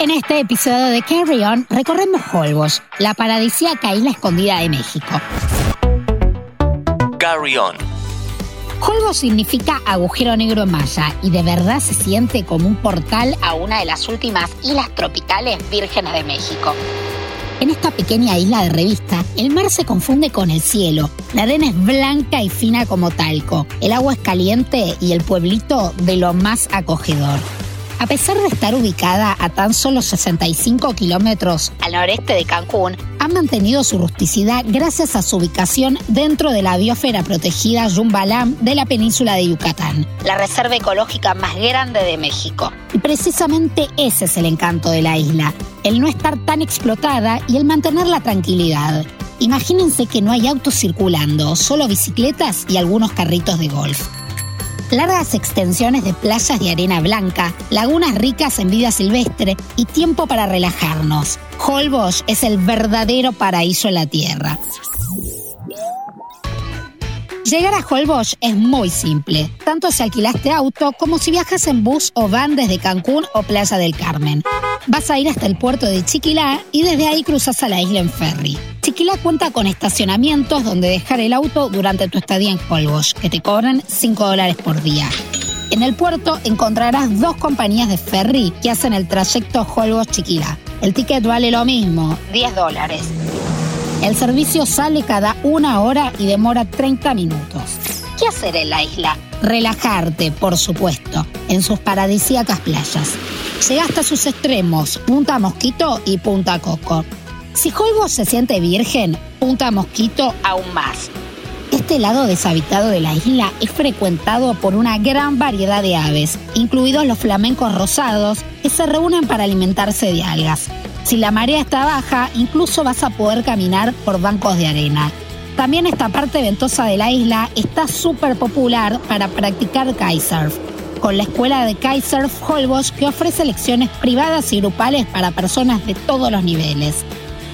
En este episodio de Carry On recorremos Holbox, la paradisíaca isla escondida de México. Carry On. Holbox significa agujero negro en maya y de verdad se siente como un portal a una de las últimas islas tropicales vírgenes de México. En esta pequeña isla de revista, el mar se confunde con el cielo. La arena es blanca y fina como talco. El agua es caliente y el pueblito de lo más acogedor. A pesar de estar ubicada a tan solo 65 kilómetros al noreste de Cancún, ha mantenido su rusticidad gracias a su ubicación dentro de la biosfera protegida Yumbalam de la península de Yucatán, la reserva ecológica más grande de México. Y precisamente ese es el encanto de la isla, el no estar tan explotada y el mantener la tranquilidad. Imagínense que no hay autos circulando, solo bicicletas y algunos carritos de golf largas extensiones de playas de arena blanca, lagunas ricas en vida silvestre y tiempo para relajarnos. Holbox es el verdadero paraíso en la Tierra. Llegar a Holbox es muy simple, tanto si alquilaste auto como si viajas en bus o van desde Cancún o Playa del Carmen. Vas a ir hasta el puerto de Chiquilá y desde ahí cruzas a la isla en ferry. Chiquilá cuenta con estacionamientos donde dejar el auto durante tu estadía en Holbox, que te cobran 5 dólares por día. En el puerto encontrarás dos compañías de ferry que hacen el trayecto Holbox-Chiquilá. El ticket vale lo mismo, 10 dólares. El servicio sale cada una hora y demora 30 minutos. ¿Qué hacer en la isla? Relajarte, por supuesto, en sus paradisíacas playas. Llega hasta sus extremos, Punta Mosquito y Punta Coco. Si Holbox se siente virgen, Punta Mosquito aún más. Este lado deshabitado de la isla es frecuentado por una gran variedad de aves, incluidos los flamencos rosados, que se reúnen para alimentarse de algas. Si la marea está baja, incluso vas a poder caminar por bancos de arena. También esta parte ventosa de la isla está súper popular para practicar kitesurf, con la escuela de kitesurf Holbox que ofrece lecciones privadas y grupales para personas de todos los niveles.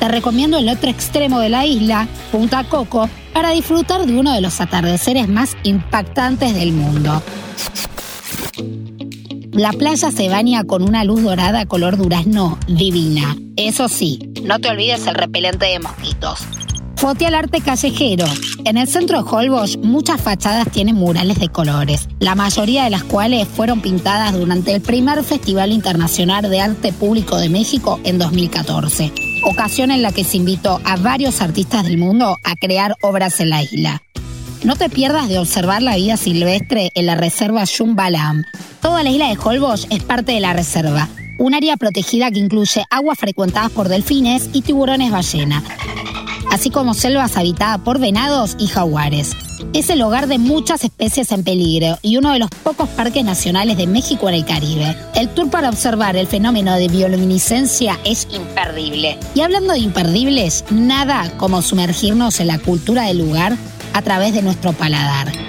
Te recomiendo el otro extremo de la isla, Punta Coco, para disfrutar de uno de los atardeceres más impactantes del mundo. La playa se baña con una luz dorada color durazno divina. Eso sí, no te olvides el repelente de mosquitos. Fote al arte callejero. En el centro de Holbox muchas fachadas tienen murales de colores, la mayoría de las cuales fueron pintadas durante el primer Festival Internacional de Arte Público de México en 2014, ocasión en la que se invitó a varios artistas del mundo a crear obras en la isla. No te pierdas de observar la vida silvestre en la reserva Yumbalam. Toda la isla de Holbox es parte de la reserva, un área protegida que incluye aguas frecuentadas por delfines y tiburones ballena, así como selvas habitadas por venados y jaguares. Es el hogar de muchas especies en peligro y uno de los pocos parques nacionales de México en el Caribe. El tour para observar el fenómeno de bioluminiscencia es imperdible. Y hablando de imperdibles, nada como sumergirnos en la cultura del lugar a través de nuestro paladar.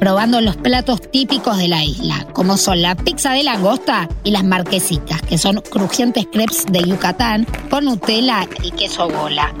Probando los platos típicos de la isla, como son la pizza de langosta y las marquesitas, que son crujientes crepes de Yucatán con Nutella y queso bola.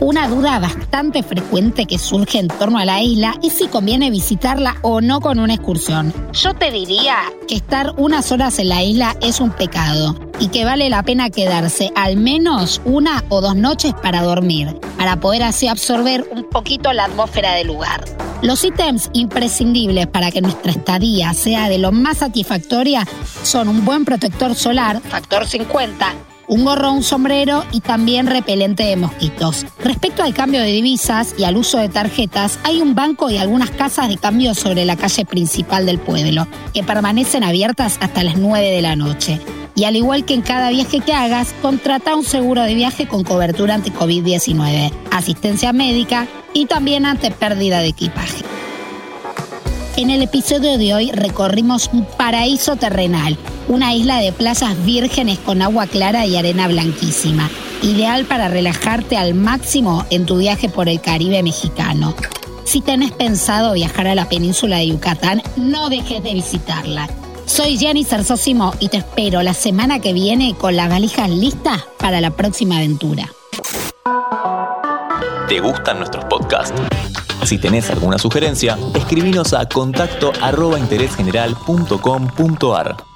Una duda bastante frecuente que surge en torno a la isla es si conviene visitarla o no con una excursión. Yo te diría que estar unas horas en la isla es un pecado y que vale la pena quedarse al menos una o dos noches para dormir, para poder así absorber un poquito la atmósfera del lugar. Los ítems imprescindibles para que nuestra estadía sea de lo más satisfactoria son un buen protector solar, factor 50, un gorro, un sombrero y también repelente de mosquitos. Respecto al cambio de divisas y al uso de tarjetas, hay un banco y algunas casas de cambio sobre la calle principal del pueblo, que permanecen abiertas hasta las 9 de la noche. Y al igual que en cada viaje que hagas, contrata un seguro de viaje con cobertura ante COVID-19, asistencia médica y también ante pérdida de equipaje. En el episodio de hoy recorrimos un paraíso terrenal, una isla de playas vírgenes con agua clara y arena blanquísima, ideal para relajarte al máximo en tu viaje por el Caribe mexicano. Si tenés pensado viajar a la península de Yucatán, no dejes de visitarla. Soy Jenny Sarsosimo y te espero la semana que viene con las valijas listas para la próxima aventura. ¿Te gustan nuestros podcasts? Si tenés alguna sugerencia, escribinos a contacto arroba interésgeneral.com.ar.